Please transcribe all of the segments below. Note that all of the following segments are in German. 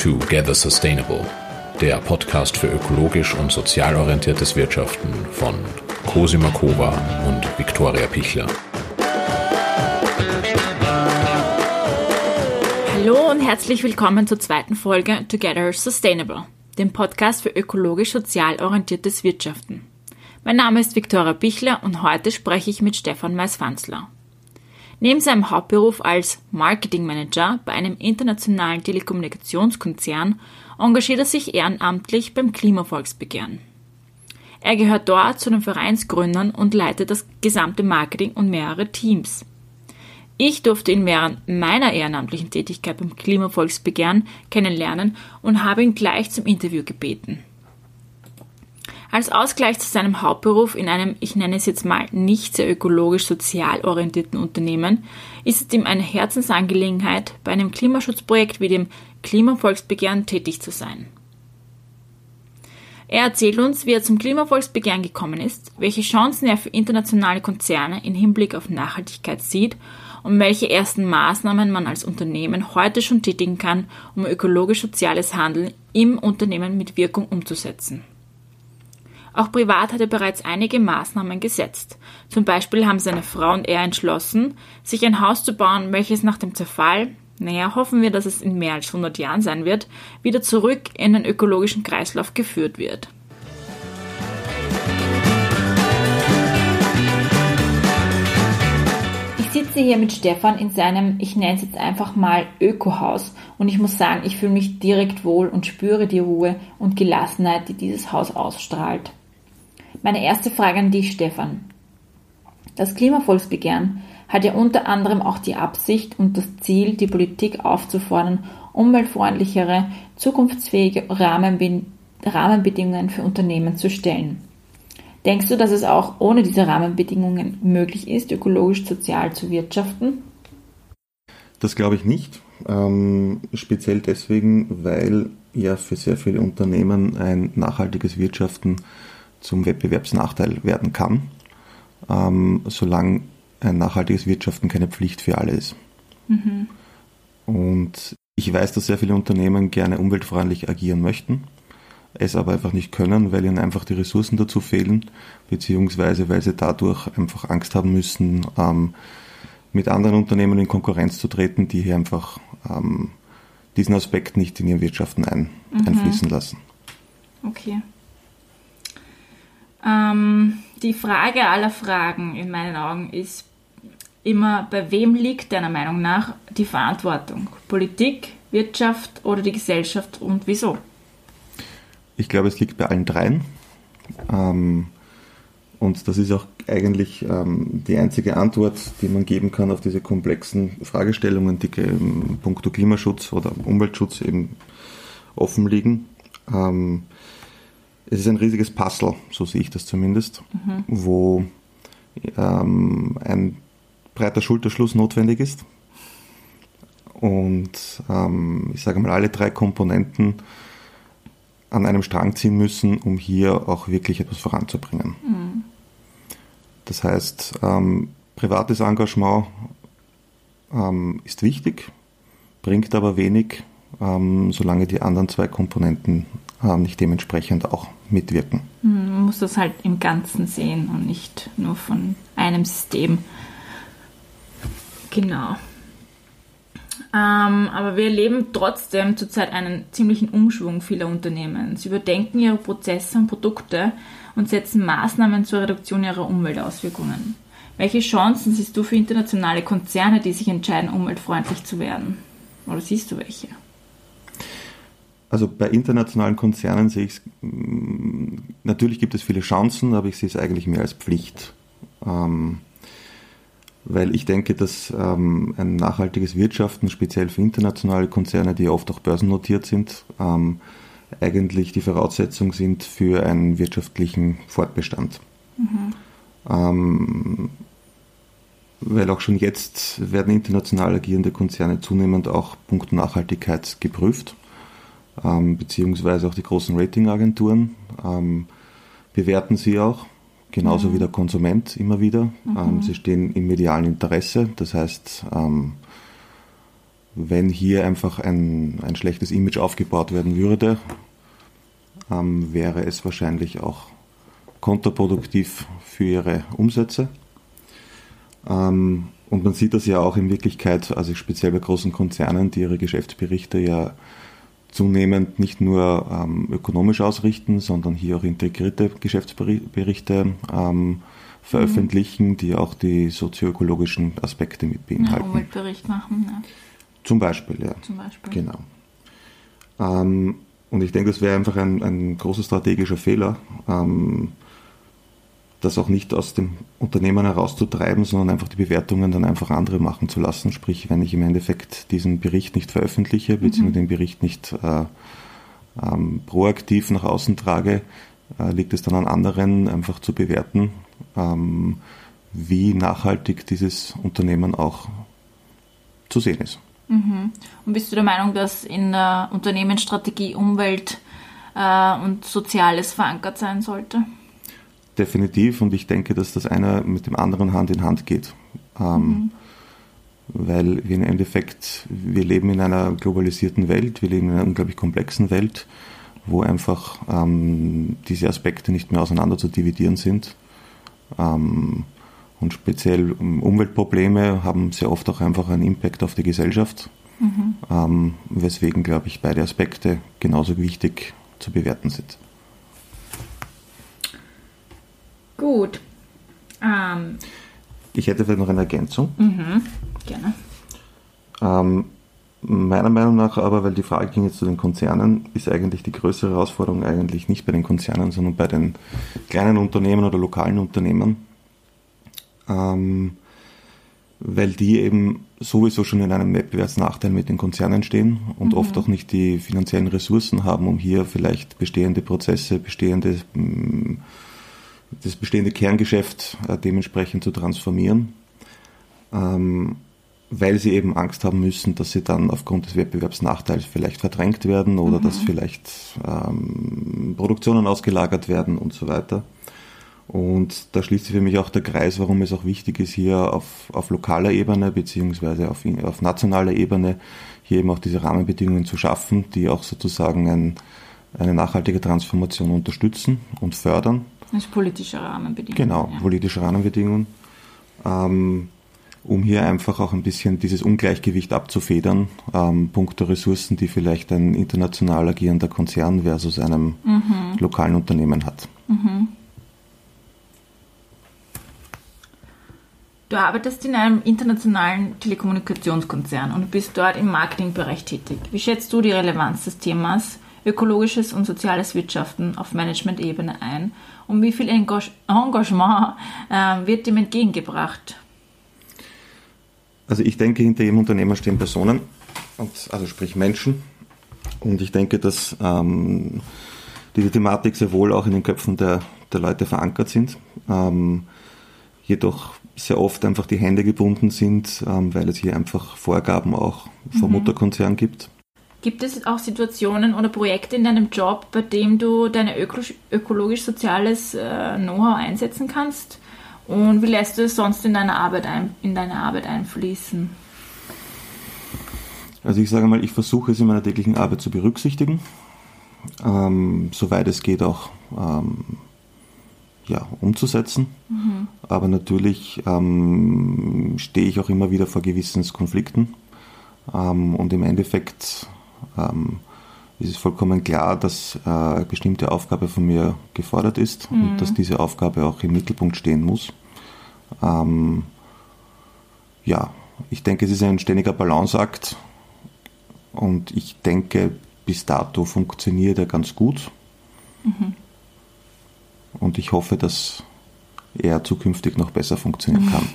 Together Sustainable, der Podcast für ökologisch und sozial orientiertes Wirtschaften von Cosima Kova und Viktoria Pichler. Hallo und herzlich willkommen zur zweiten Folge Together Sustainable, dem Podcast für ökologisch sozial orientiertes Wirtschaften. Mein Name ist Viktoria Pichler und heute spreche ich mit Stefan Mais-Fanzler. Neben seinem Hauptberuf als Marketingmanager bei einem internationalen Telekommunikationskonzern engagiert er sich ehrenamtlich beim Klimavolksbegehren. Er gehört dort zu den Vereinsgründern und leitet das gesamte Marketing und mehrere Teams. Ich durfte ihn während meiner ehrenamtlichen Tätigkeit beim Klimavolksbegehren kennenlernen und habe ihn gleich zum Interview gebeten. Als Ausgleich zu seinem Hauptberuf in einem, ich nenne es jetzt mal, nicht sehr ökologisch sozial orientierten Unternehmen, ist es ihm eine Herzensangelegenheit, bei einem Klimaschutzprojekt wie dem Klimavolksbegehren tätig zu sein. Er erzählt uns, wie er zum Klimavolksbegehren gekommen ist, welche Chancen er für internationale Konzerne in Hinblick auf Nachhaltigkeit sieht und welche ersten Maßnahmen man als Unternehmen heute schon tätigen kann, um ökologisch-soziales Handeln im Unternehmen mit Wirkung umzusetzen. Auch privat hat er bereits einige Maßnahmen gesetzt. Zum Beispiel haben seine Frau und er entschlossen, sich ein Haus zu bauen, welches nach dem Zerfall, naja, hoffen wir, dass es in mehr als 100 Jahren sein wird, wieder zurück in den ökologischen Kreislauf geführt wird. Ich sitze hier mit Stefan in seinem, ich nenne es jetzt einfach mal Ökohaus und ich muss sagen, ich fühle mich direkt wohl und spüre die Ruhe und Gelassenheit, die dieses Haus ausstrahlt. Meine erste Frage an dich, Stefan. Das Klimavolksbegehren hat ja unter anderem auch die Absicht und das Ziel, die Politik aufzufordern, umweltfreundlichere, zukunftsfähige Rahmenbedingungen für Unternehmen zu stellen. Denkst du, dass es auch ohne diese Rahmenbedingungen möglich ist, ökologisch sozial zu wirtschaften? Das glaube ich nicht. Ähm, speziell deswegen, weil ja für sehr viele Unternehmen ein nachhaltiges Wirtschaften zum Wettbewerbsnachteil werden kann, ähm, solange ein nachhaltiges Wirtschaften keine Pflicht für alle ist. Mhm. Und ich weiß, dass sehr viele Unternehmen gerne umweltfreundlich agieren möchten, es aber einfach nicht können, weil ihnen einfach die Ressourcen dazu fehlen, beziehungsweise weil sie dadurch einfach Angst haben müssen, ähm, mit anderen Unternehmen in Konkurrenz zu treten, die hier einfach ähm, diesen Aspekt nicht in ihre Wirtschaften ein, mhm. einfließen lassen. Okay. Ähm, die Frage aller Fragen in meinen Augen ist immer, bei wem liegt deiner Meinung nach die Verantwortung? Politik, Wirtschaft oder die Gesellschaft und wieso? Ich glaube, es liegt bei allen dreien. Ähm, und das ist auch eigentlich ähm, die einzige Antwort, die man geben kann auf diese komplexen Fragestellungen, die im puncto Klimaschutz oder Umweltschutz eben offen liegen. Ähm, es ist ein riesiges Puzzle, so sehe ich das zumindest, mhm. wo ähm, ein breiter Schulterschluss notwendig ist. Und ähm, ich sage mal, alle drei Komponenten an einem Strang ziehen müssen, um hier auch wirklich etwas voranzubringen. Mhm. Das heißt, ähm, privates Engagement ähm, ist wichtig, bringt aber wenig, ähm, solange die anderen zwei Komponenten nicht dementsprechend auch mitwirken. Man muss das halt im Ganzen sehen und nicht nur von einem System. Genau. Ähm, aber wir erleben trotzdem zurzeit einen ziemlichen Umschwung vieler Unternehmen. Sie überdenken ihre Prozesse und Produkte und setzen Maßnahmen zur Reduktion ihrer Umweltauswirkungen. Welche Chancen siehst du für internationale Konzerne, die sich entscheiden, umweltfreundlich zu werden? Oder siehst du welche? Also bei internationalen Konzernen sehe ich es, mm, natürlich gibt es viele Chancen, aber ich sehe es eigentlich mehr als Pflicht. Ähm, weil ich denke, dass ähm, ein nachhaltiges Wirtschaften, speziell für internationale Konzerne, die oft auch börsennotiert sind, ähm, eigentlich die Voraussetzung sind für einen wirtschaftlichen Fortbestand. Mhm. Ähm, weil auch schon jetzt werden international agierende Konzerne zunehmend auch punkto Nachhaltigkeit geprüft ähm, beziehungsweise auch die großen Ratingagenturen ähm, bewerten sie auch, genauso mhm. wie der Konsument immer wieder. Mhm. Ähm, sie stehen im medialen Interesse, das heißt, ähm, wenn hier einfach ein, ein schlechtes Image aufgebaut werden würde, ähm, wäre es wahrscheinlich auch kontraproduktiv für ihre Umsätze. Ähm, und man sieht das ja auch in Wirklichkeit, also speziell bei großen Konzernen, die ihre Geschäftsberichte ja zunehmend nicht nur ähm, ökonomisch ausrichten, sondern hier auch integrierte Geschäftsberichte ähm, veröffentlichen, mhm. die auch die sozioökologischen Aspekte mit beinhalten. Ja, Umweltbericht machen. Ja. Zum Beispiel, ja. Zum Beispiel. Genau. Ähm, und ich denke, das wäre einfach ein, ein großer strategischer Fehler, ähm, das auch nicht aus dem Unternehmen herauszutreiben, sondern einfach die Bewertungen dann einfach andere machen zu lassen. Sprich, wenn ich im Endeffekt diesen Bericht nicht veröffentliche, beziehungsweise mhm. den Bericht nicht äh, ähm, proaktiv nach außen trage, äh, liegt es dann an anderen, einfach zu bewerten, ähm, wie nachhaltig dieses Unternehmen auch zu sehen ist. Mhm. Und bist du der Meinung, dass in der Unternehmensstrategie Umwelt äh, und Soziales verankert sein sollte? Definitiv und ich denke, dass das eine mit dem anderen Hand in Hand geht. Ähm, mhm. Weil wir im Endeffekt, wir leben in einer globalisierten Welt, wir leben in einer unglaublich komplexen Welt, wo einfach ähm, diese Aspekte nicht mehr auseinander zu dividieren sind. Ähm, und speziell ähm, Umweltprobleme haben sehr oft auch einfach einen Impact auf die Gesellschaft, mhm. ähm, weswegen, glaube ich, beide Aspekte genauso wichtig zu bewerten sind. Gut. Ähm. Ich hätte vielleicht noch eine Ergänzung. Mhm. Gerne. Ähm, meiner Meinung nach aber, weil die Frage ging jetzt zu den Konzernen, ist eigentlich die größere Herausforderung eigentlich nicht bei den Konzernen, sondern bei den kleinen Unternehmen oder lokalen Unternehmen ähm, weil die eben sowieso schon in einem Wettbewerbsnachteil mit den Konzernen stehen und mhm. oft auch nicht die finanziellen Ressourcen haben, um hier vielleicht bestehende Prozesse, bestehende, mm, das bestehende Kerngeschäft äh, dementsprechend zu transformieren, ähm, weil sie eben Angst haben müssen, dass sie dann aufgrund des Wettbewerbsnachteils vielleicht verdrängt werden oder mhm. dass vielleicht ähm, Produktionen ausgelagert werden und so weiter. Und da schließt sich für mich auch der Kreis, warum es auch wichtig ist, hier auf, auf lokaler Ebene beziehungsweise auf, auf nationaler Ebene hier eben auch diese Rahmenbedingungen zu schaffen, die auch sozusagen ein, eine nachhaltige Transformation unterstützen und fördern. Das ist politische Rahmenbedingungen. Genau, ja. politische Rahmenbedingungen. Ähm, um hier einfach auch ein bisschen dieses Ungleichgewicht abzufedern, ähm, punkto Ressourcen, die vielleicht ein international agierender Konzern versus einem mhm. lokalen Unternehmen hat. Mhm. Du arbeitest in einem internationalen Telekommunikationskonzern und bist dort im Marketingbereich tätig. Wie schätzt du die Relevanz des Themas ökologisches und soziales Wirtschaften auf Management-Ebene ein und wie viel Engagement äh, wird dem entgegengebracht? Also ich denke, hinter jedem Unternehmer stehen Personen, und, also sprich Menschen. Und ich denke, dass ähm, diese Thematik sehr wohl auch in den Köpfen der, der Leute verankert sind. Ähm, jedoch sehr oft einfach die Hände gebunden sind, ähm, weil es hier einfach Vorgaben auch vom mhm. Mutterkonzern gibt. Gibt es auch Situationen oder Projekte in deinem Job, bei dem du dein ökologisch-soziales äh, Know-how einsetzen kannst? Und wie lässt du es sonst in deine Arbeit, ein, in deine Arbeit einfließen? Also ich sage mal, ich versuche es in meiner täglichen Arbeit zu berücksichtigen, ähm, soweit es geht auch ähm, ja, umzusetzen. Mhm. Aber natürlich ähm, stehe ich auch immer wieder vor Gewissenskonflikten. Ähm, und im Endeffekt ähm, ist es vollkommen klar, dass äh, eine bestimmte Aufgabe von mir gefordert ist mhm. und dass diese Aufgabe auch im Mittelpunkt stehen muss. Ähm, ja, ich denke, es ist ein ständiger Balanceakt und ich denke, bis dato funktioniert er ganz gut. Mhm. Und ich hoffe, dass er zukünftig noch besser funktionieren kann.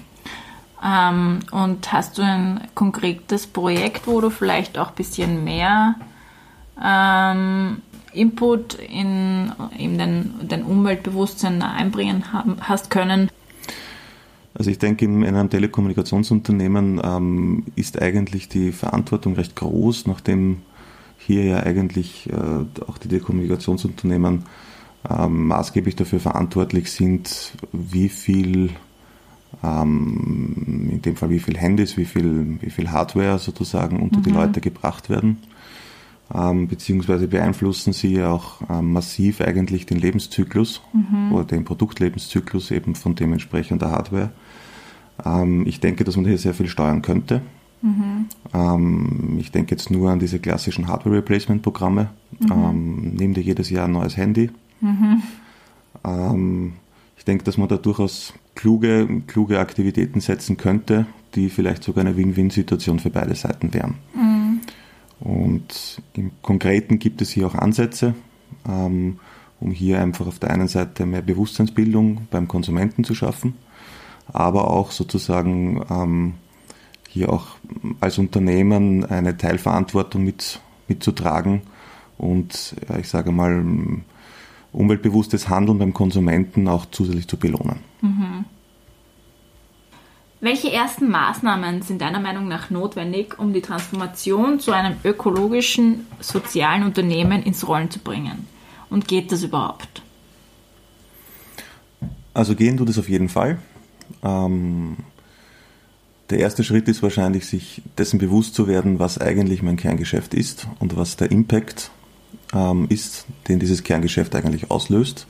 Ähm, und hast du ein konkretes Projekt, wo du vielleicht auch ein bisschen mehr ähm, Input in, in den, den Umweltbewusstsein einbringen haben, hast können? Also ich denke, in einem Telekommunikationsunternehmen ähm, ist eigentlich die Verantwortung recht groß, nachdem hier ja eigentlich äh, auch die Telekommunikationsunternehmen ähm, maßgeblich dafür verantwortlich sind, wie viel ähm, in dem Fall wie viel Handys, wie viel, wie viel Hardware sozusagen unter mhm. die Leute gebracht werden. Ähm, beziehungsweise beeinflussen sie auch ähm, massiv eigentlich den Lebenszyklus mhm. oder den Produktlebenszyklus eben von dementsprechender Hardware. Ähm, ich denke, dass man hier sehr viel steuern könnte. Mhm. Ähm, ich denke jetzt nur an diese klassischen Hardware-Replacement-Programme. Mhm. Ähm, nimm dir jedes Jahr ein neues Handy. Mhm. Ich denke, dass man da durchaus kluge, kluge Aktivitäten setzen könnte, die vielleicht sogar eine Win-Win-Situation für beide Seiten wären. Mhm. Und im Konkreten gibt es hier auch Ansätze, ähm, um hier einfach auf der einen Seite mehr Bewusstseinsbildung beim Konsumenten zu schaffen, aber auch sozusagen ähm, hier auch als Unternehmen eine Teilverantwortung mit, mitzutragen und ich sage mal umweltbewusstes Handeln beim Konsumenten auch zusätzlich zu belohnen. Mhm. Welche ersten Maßnahmen sind deiner Meinung nach notwendig, um die Transformation zu einem ökologischen, sozialen Unternehmen ins Rollen zu bringen? Und geht das überhaupt? Also gehen tut es auf jeden Fall. Ähm, der erste Schritt ist wahrscheinlich, sich dessen bewusst zu werden, was eigentlich mein Kerngeschäft ist und was der Impact ähm, ist, den dieses Kerngeschäft eigentlich auslöst.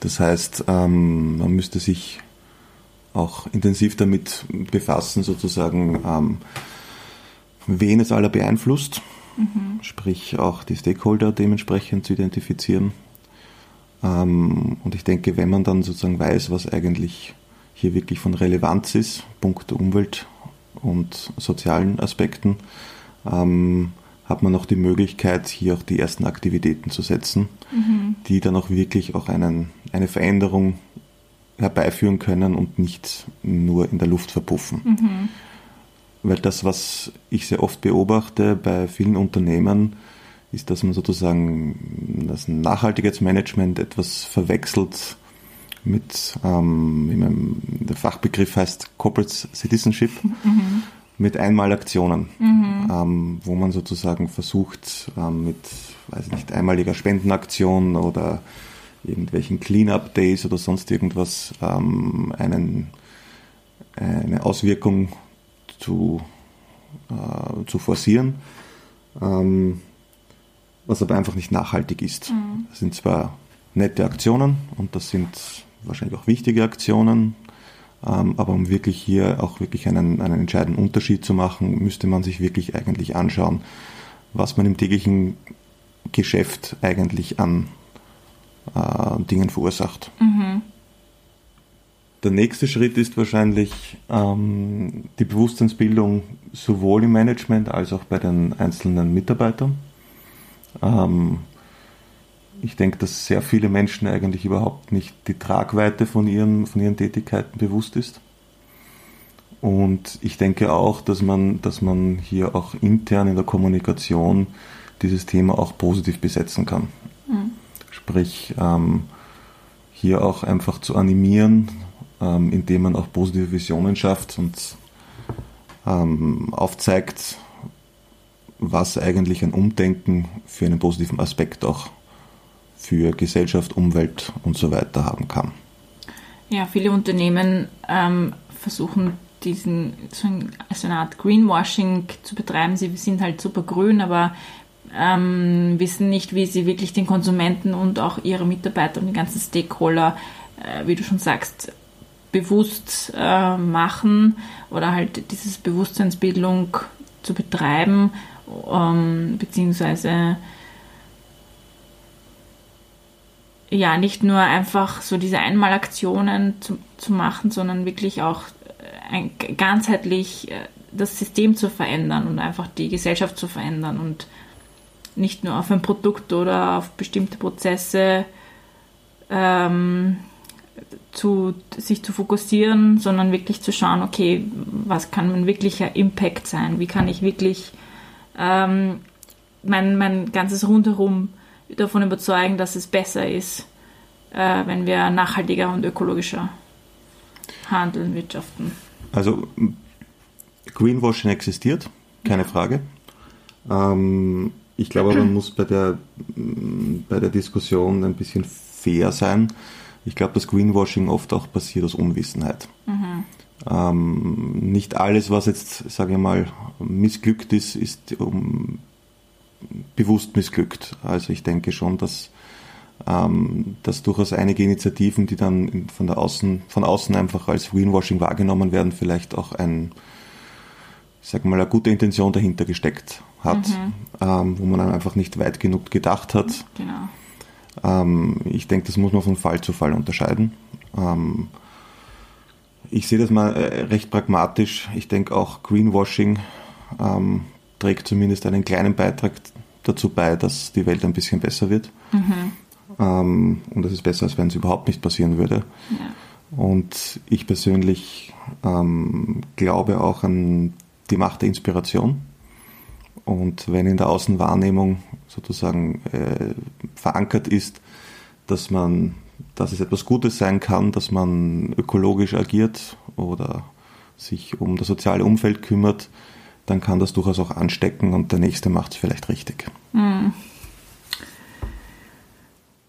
Das heißt, ähm, man müsste sich auch intensiv damit befassen, sozusagen, ähm, wen es aller beeinflusst, mhm. sprich auch die Stakeholder dementsprechend zu identifizieren. Ähm, und ich denke, wenn man dann sozusagen weiß, was eigentlich hier wirklich von Relevanz ist, Punkt Umwelt und sozialen Aspekten, ähm, hat man auch die Möglichkeit, hier auch die ersten Aktivitäten zu setzen, mhm. die dann auch wirklich auch einen, eine Veränderung herbeiführen können und nicht nur in der Luft verpuffen. Mhm. Weil das, was ich sehr oft beobachte bei vielen Unternehmen, ist, dass man sozusagen das Nachhaltigkeitsmanagement etwas verwechselt mit, ähm, der Fachbegriff heißt Corporate Citizenship. Mhm mit Einmalaktionen, mhm. ähm, wo man sozusagen versucht, ähm, mit, weiß nicht, einmaliger Spendenaktion oder irgendwelchen Cleanup Days oder sonst irgendwas ähm, einen, eine Auswirkung zu, äh, zu forcieren, ähm, was aber einfach nicht nachhaltig ist. Mhm. Das sind zwar nette Aktionen und das sind wahrscheinlich auch wichtige Aktionen, aber um wirklich hier auch wirklich einen, einen entscheidenden Unterschied zu machen, müsste man sich wirklich eigentlich anschauen, was man im täglichen Geschäft eigentlich an äh, Dingen verursacht. Mhm. Der nächste Schritt ist wahrscheinlich ähm, die Bewusstseinsbildung sowohl im Management als auch bei den einzelnen Mitarbeitern. Ähm, ich denke, dass sehr viele Menschen eigentlich überhaupt nicht die Tragweite von ihren, von ihren Tätigkeiten bewusst ist. Und ich denke auch, dass man, dass man hier auch intern in der Kommunikation dieses Thema auch positiv besetzen kann. Mhm. Sprich, ähm, hier auch einfach zu animieren, ähm, indem man auch positive Visionen schafft und ähm, aufzeigt, was eigentlich ein Umdenken für einen positiven Aspekt auch für Gesellschaft, Umwelt und so weiter haben kann. Ja, viele Unternehmen ähm, versuchen diesen so eine Art Greenwashing zu betreiben. Sie sind halt super grün, aber ähm, wissen nicht, wie sie wirklich den Konsumenten und auch ihre Mitarbeiter und die ganzen Stakeholder, äh, wie du schon sagst, bewusst äh, machen oder halt dieses Bewusstseinsbildung zu betreiben, ähm, beziehungsweise ja, nicht nur einfach so diese Einmalaktionen zu, zu machen, sondern wirklich auch äh, ein, ganzheitlich äh, das System zu verändern und einfach die Gesellschaft zu verändern und nicht nur auf ein Produkt oder auf bestimmte Prozesse ähm, zu, sich zu fokussieren, sondern wirklich zu schauen, okay, was kann mein wirklicher Impact sein? Wie kann ich wirklich ähm, mein, mein ganzes Rundherum davon überzeugen, dass es besser ist, äh, wenn wir nachhaltiger und ökologischer handeln, wirtschaften. Also Greenwashing existiert, keine ja. Frage. Ähm, ich glaube, man muss bei der, bei der Diskussion ein bisschen fair sein. ich glaube, dass Greenwashing oft auch passiert aus Unwissenheit. Mhm. Ähm, nicht alles, was jetzt, sage ich mal, missglückt ist, ist um, bewusst missglückt. Also ich denke schon, dass, ähm, dass durchaus einige Initiativen, die dann von, der Außen, von außen einfach als Greenwashing wahrgenommen werden, vielleicht auch ein, sag mal, eine gute Intention dahinter gesteckt hat, mhm. ähm, wo man dann einfach nicht weit genug gedacht hat. Genau. Ähm, ich denke, das muss man von Fall zu Fall unterscheiden. Ähm, ich sehe das mal äh, recht pragmatisch. Ich denke auch Greenwashing ähm, trägt zumindest einen kleinen Beitrag dazu bei, dass die Welt ein bisschen besser wird. Mhm. Ähm, und das ist besser, als wenn es überhaupt nicht passieren würde. Ja. Und ich persönlich ähm, glaube auch an die Macht der Inspiration. Und wenn in der Außenwahrnehmung sozusagen äh, verankert ist, dass man dass es etwas Gutes sein kann, dass man ökologisch agiert oder sich um das soziale Umfeld kümmert, dann kann das durchaus auch anstecken und der Nächste macht es vielleicht richtig. Hm.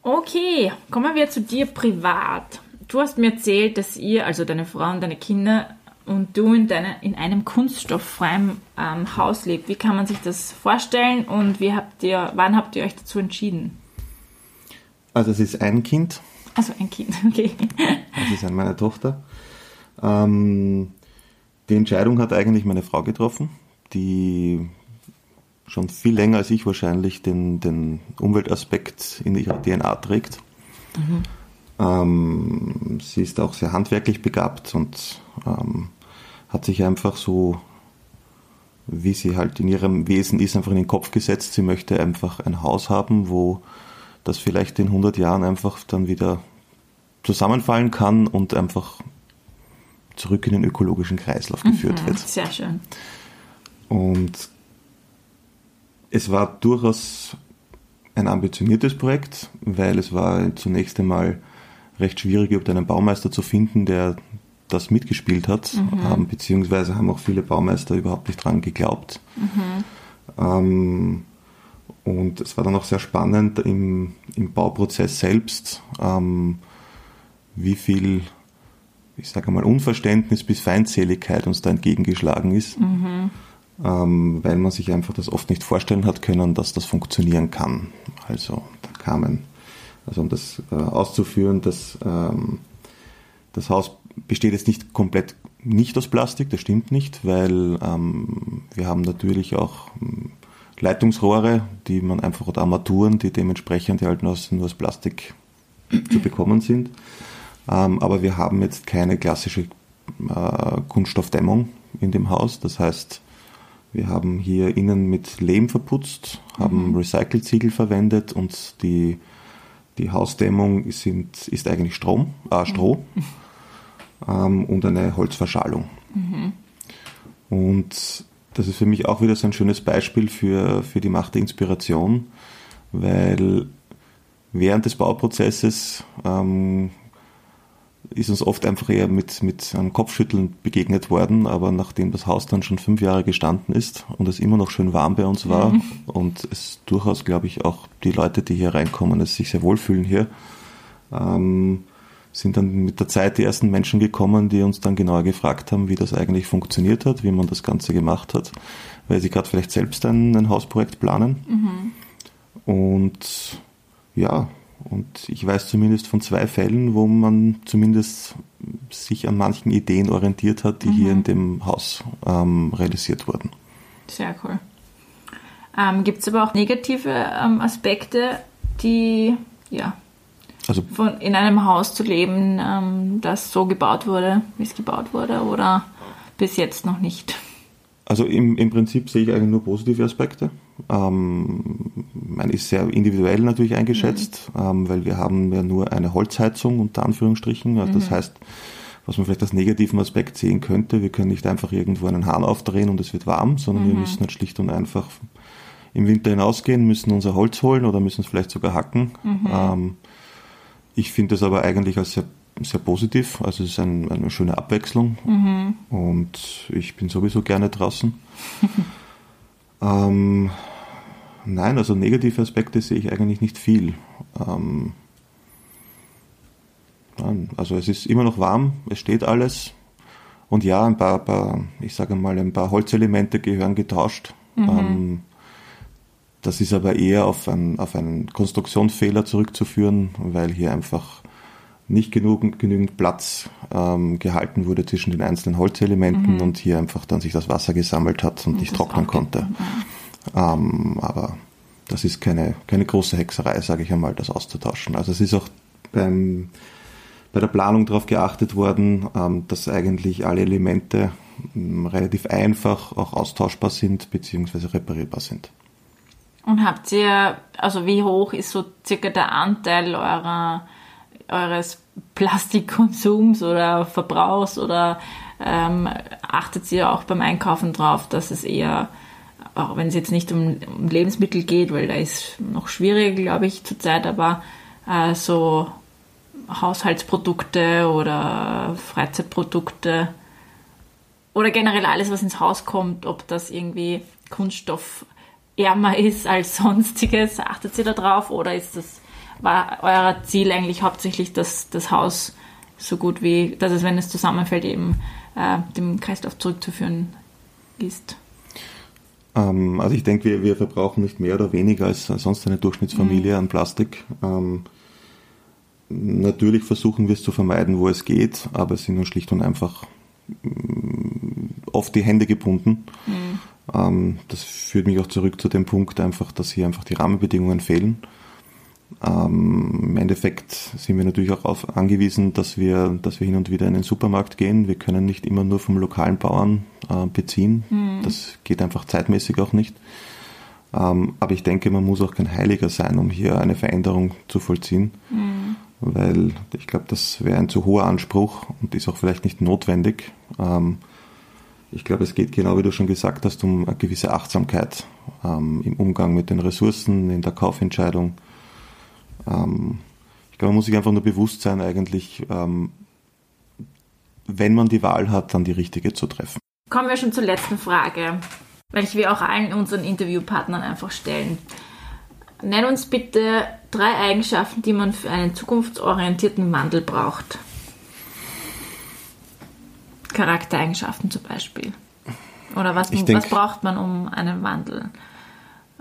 Okay, kommen wir zu dir privat. Du hast mir erzählt, dass ihr, also deine Frau und deine Kinder und du in, deine, in einem kunststofffreien ähm, Haus lebt. Wie kann man sich das vorstellen und wie habt ihr, wann habt ihr euch dazu entschieden? Also es ist ein Kind, also ein Kind, okay. Das ist an meine Tochter. Ähm, die Entscheidung hat eigentlich meine Frau getroffen, die schon viel länger als ich wahrscheinlich den, den Umweltaspekt in ihrer DNA trägt. Mhm. Ähm, sie ist auch sehr handwerklich begabt und ähm, hat sich einfach so, wie sie halt in ihrem Wesen ist, einfach in den Kopf gesetzt. Sie möchte einfach ein Haus haben, wo das vielleicht in 100 Jahren einfach dann wieder zusammenfallen kann und einfach zurück in den ökologischen Kreislauf geführt mhm, wird. Sehr schön. Und es war durchaus ein ambitioniertes Projekt, weil es war zunächst einmal recht schwierig, überhaupt einen Baumeister zu finden, der das mitgespielt hat, mhm. ähm, beziehungsweise haben auch viele Baumeister überhaupt nicht dran geglaubt. Mhm. Ähm, und es war dann auch sehr spannend im, im Bauprozess selbst, ähm, wie viel, ich sage mal, Unverständnis bis Feindseligkeit uns da entgegengeschlagen ist, mhm. Ähm, weil man sich einfach das oft nicht vorstellen hat können, dass das funktionieren kann. Also da kamen, also um das äh, auszuführen, dass ähm, das Haus besteht jetzt nicht komplett nicht aus Plastik, das stimmt nicht, weil ähm, wir haben natürlich auch ähm, Leitungsrohre, die man einfach oder Armaturen, die dementsprechend halt nur aus, nur aus Plastik zu bekommen sind. Ähm, aber wir haben jetzt keine klassische äh, Kunststoffdämmung in dem Haus. Das heißt, wir haben hier innen mit Lehm verputzt, haben mhm. Recycle-Ziegel verwendet und die, die Hausdämmung sind, ist eigentlich Strom, äh, Stroh mhm. ähm, und eine Holzverschalung. Mhm. Und das ist für mich auch wieder so ein schönes Beispiel für, für die Macht der Inspiration, weil während des Bauprozesses ähm, ist uns oft einfach eher mit, mit einem Kopfschütteln begegnet worden, aber nachdem das Haus dann schon fünf Jahre gestanden ist und es immer noch schön warm bei uns war mhm. und es durchaus, glaube ich, auch die Leute, die hier reinkommen, es sich sehr wohlfühlen hier, ähm, sind dann mit der Zeit die ersten Menschen gekommen, die uns dann genauer gefragt haben, wie das eigentlich funktioniert hat, wie man das Ganze gemacht hat, weil sie gerade vielleicht selbst ein, ein Hausprojekt planen. Mhm. Und ja, und ich weiß zumindest von zwei Fällen, wo man zumindest sich an manchen Ideen orientiert hat, die mhm. hier in dem Haus ähm, realisiert wurden. Sehr cool. Ähm, Gibt es aber auch negative ähm, Aspekte, die ja also, von, in einem Haus zu leben, ähm, das so gebaut wurde, wie es gebaut wurde, oder bis jetzt noch nicht? Also im, im Prinzip sehe ich eigentlich nur positive Aspekte. Ähm, man ist sehr individuell natürlich eingeschätzt, mhm. ähm, weil wir haben ja nur eine Holzheizung unter Anführungsstrichen. Also mhm. Das heißt, was man vielleicht als negativen Aspekt sehen könnte, wir können nicht einfach irgendwo einen Hahn aufdrehen und es wird warm, sondern mhm. wir müssen halt schlicht und einfach im Winter hinausgehen, müssen unser Holz holen oder müssen es vielleicht sogar hacken. Mhm. Ähm, ich finde das aber eigentlich als sehr, sehr positiv. Also es ist ein, eine schöne Abwechslung mhm. und ich bin sowieso gerne draußen. ähm, nein, also negative Aspekte sehe ich eigentlich nicht viel. Ähm, Also es ist immer noch warm, es steht alles. Und ja, ein paar, paar ich sage mal, ein paar Holzelemente gehören getauscht. Mhm. Ähm, das ist aber eher auf, ein, auf einen Konstruktionsfehler zurückzuführen, weil hier einfach nicht genug, genügend Platz ähm, gehalten wurde zwischen den einzelnen Holzelementen mhm. und hier einfach dann sich das Wasser gesammelt hat und, und nicht trocknen konnte. Ähm, aber das ist keine, keine große Hexerei, sage ich einmal, das auszutauschen. Also es ist auch beim, bei der Planung darauf geachtet worden, ähm, dass eigentlich alle Elemente ähm, relativ einfach auch austauschbar sind bzw. reparierbar sind. Und habt ihr, also wie hoch ist so circa der Anteil eurer, eures Plastikkonsums oder Verbrauchs oder ähm, achtet ihr auch beim Einkaufen drauf, dass es eher, auch wenn es jetzt nicht um, um Lebensmittel geht, weil da ist noch schwieriger, glaube ich, zurzeit, aber äh, so Haushaltsprodukte oder Freizeitprodukte oder generell alles, was ins Haus kommt, ob das irgendwie Kunststoff ärmer ist als sonstiges? Achtet ihr da drauf oder ist das, war euer Ziel eigentlich hauptsächlich, dass das Haus so gut wie, dass es, wenn es zusammenfällt, eben äh, dem Kreislauf zurückzuführen ist? Ähm, also ich denke, wir, wir verbrauchen nicht mehr oder weniger als sonst eine Durchschnittsfamilie mhm. an Plastik. Ähm, natürlich versuchen wir es zu vermeiden, wo es geht, aber es sind nur schlicht und einfach mm, oft die Hände gebunden. Mhm. Ähm, das führt mich auch zurück zu dem Punkt einfach, dass hier einfach die Rahmenbedingungen fehlen. Ähm, Im Endeffekt sind wir natürlich auch auf angewiesen, dass wir, dass wir hin und wieder in den Supermarkt gehen. Wir können nicht immer nur vom lokalen Bauern äh, beziehen. Mhm. Das geht einfach zeitmäßig auch nicht. Ähm, aber ich denke, man muss auch kein Heiliger sein, um hier eine Veränderung zu vollziehen. Mhm. Weil ich glaube, das wäre ein zu hoher Anspruch und ist auch vielleicht nicht notwendig. Ähm, ich glaube, es geht genau wie du schon gesagt hast, um eine gewisse Achtsamkeit ähm, im Umgang mit den Ressourcen, in der Kaufentscheidung. Ähm, ich glaube, man muss sich einfach nur bewusst sein, eigentlich, ähm, wenn man die Wahl hat, dann die richtige zu treffen. Kommen wir schon zur letzten Frage, welche wir auch allen unseren Interviewpartnern einfach stellen. Nenn uns bitte drei Eigenschaften, die man für einen zukunftsorientierten Wandel braucht. Charaktereigenschaften zum Beispiel? Oder was, denk, was braucht man um einen Wandel?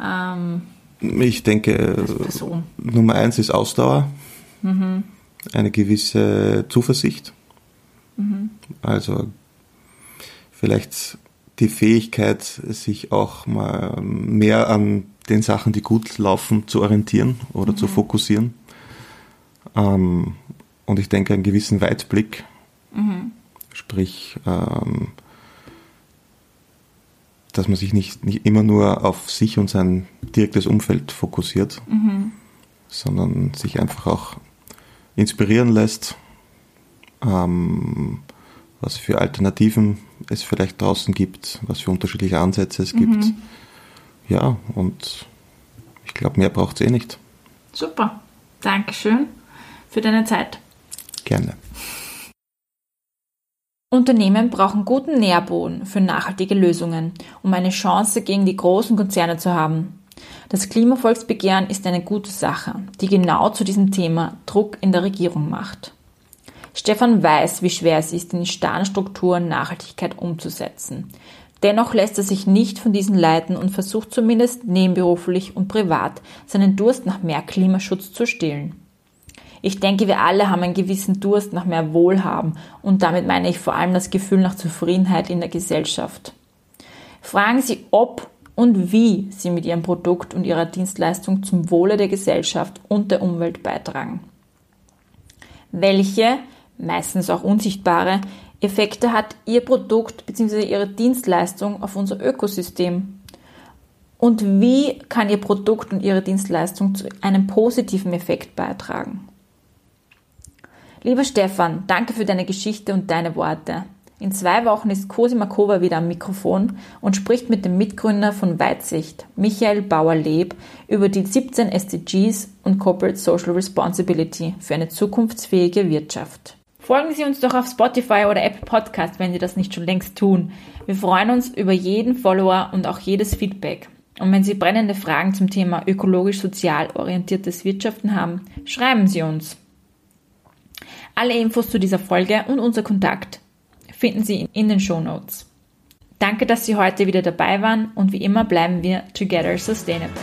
Ähm, ich denke, Nummer eins ist Ausdauer, mhm. eine gewisse Zuversicht. Mhm. Also vielleicht die Fähigkeit, sich auch mal mehr an den Sachen, die gut laufen, zu orientieren oder mhm. zu fokussieren. Ähm, und ich denke, einen gewissen Weitblick. Mhm. Sprich, ähm, dass man sich nicht, nicht immer nur auf sich und sein direktes Umfeld fokussiert, mhm. sondern sich einfach auch inspirieren lässt, ähm, was für Alternativen es vielleicht draußen gibt, was für unterschiedliche Ansätze es gibt. Mhm. Ja, und ich glaube, mehr braucht es eh nicht. Super. Dankeschön für deine Zeit. Gerne. Unternehmen brauchen guten Nährboden für nachhaltige Lösungen, um eine Chance gegen die großen Konzerne zu haben. Das Klimavolksbegehren ist eine gute Sache, die genau zu diesem Thema Druck in der Regierung macht. Stefan weiß, wie schwer es ist, in starren Strukturen Nachhaltigkeit umzusetzen. Dennoch lässt er sich nicht von diesen leiten und versucht zumindest nebenberuflich und privat seinen Durst nach mehr Klimaschutz zu stillen. Ich denke, wir alle haben einen gewissen Durst nach mehr Wohlhaben und damit meine ich vor allem das Gefühl nach Zufriedenheit in der Gesellschaft. Fragen Sie, ob und wie Sie mit Ihrem Produkt und Ihrer Dienstleistung zum Wohle der Gesellschaft und der Umwelt beitragen. Welche, meistens auch unsichtbare, Effekte hat Ihr Produkt bzw. Ihre Dienstleistung auf unser Ökosystem? Und wie kann Ihr Produkt und Ihre Dienstleistung zu einem positiven Effekt beitragen? Lieber Stefan, danke für deine Geschichte und deine Worte. In zwei Wochen ist Kosi Makova wieder am Mikrofon und spricht mit dem Mitgründer von Weitsicht, Michael Bauer-Leb, über die 17 SDGs und Corporate Social Responsibility für eine zukunftsfähige Wirtschaft. Folgen Sie uns doch auf Spotify oder Apple Podcast, wenn Sie das nicht schon längst tun. Wir freuen uns über jeden Follower und auch jedes Feedback. Und wenn Sie brennende Fragen zum Thema ökologisch-sozial orientiertes Wirtschaften haben, schreiben Sie uns. Alle Infos zu dieser Folge und unser Kontakt finden Sie in den Show Notes. Danke, dass Sie heute wieder dabei waren und wie immer bleiben wir together sustainable.